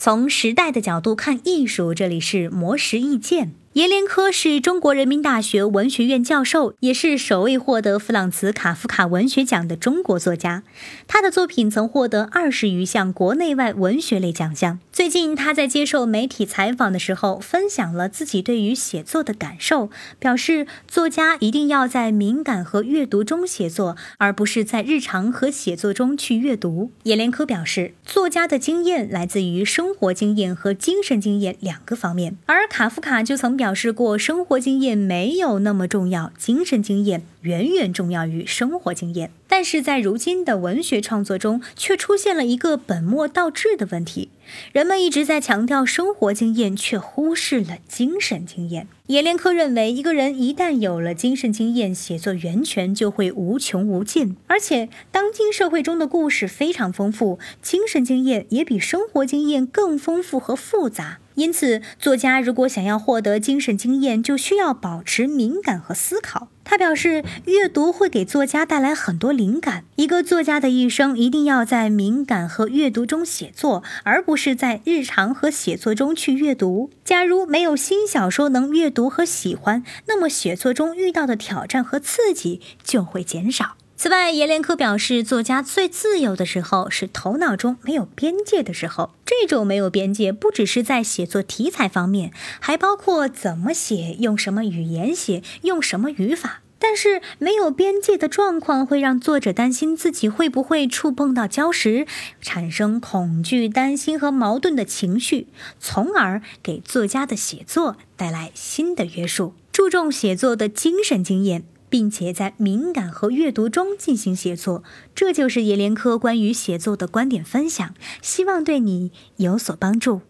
从时代的角度看艺术，这里是魔石意见。阎连科是中国人民大学文学院教授，也是首位获得弗朗茨·卡夫卡文学奖的中国作家。他的作品曾获得二十余项国内外文学类奖项。最近，他在接受媒体采访的时候，分享了自己对于写作的感受，表示作家一定要在敏感和阅读中写作，而不是在日常和写作中去阅读。阎连科表示，作家的经验来自于生活经验和精神经验两个方面，而卡夫卡就曾表。表示过，生活经验没有那么重要，精神经验远远重要于生活经验。但是在如今的文学创作中，却出现了一个本末倒置的问题：人们一直在强调生活经验，却忽视了精神经验。阎连科认为，一个人一旦有了精神经验，写作源泉就会无穷无尽。而且，当今社会中的故事非常丰富，精神经验也比生活经验更丰富和复杂。因此，作家如果想要获得精神经验，就需要保持敏感和思考。他表示，阅读会给作家带来很多灵感。一个作家的一生一定要在敏感和阅读中写作，而不是在日常和写作中去阅读。假如没有新小说能阅读和喜欢，那么写作中遇到的挑战和刺激就会减少。此外，阎连科表示，作家最自由的时候是头脑中没有边界的时候。这种没有边界，不只是在写作题材方面，还包括怎么写、用什么语言写、用什么语法。但是，没有边界的状况会让作者担心自己会不会触碰到礁石，产生恐惧、担心和矛盾的情绪，从而给作家的写作带来新的约束。注重写作的精神经验。并且在敏感和阅读中进行写作，这就是叶连科关于写作的观点分享，希望对你有所帮助。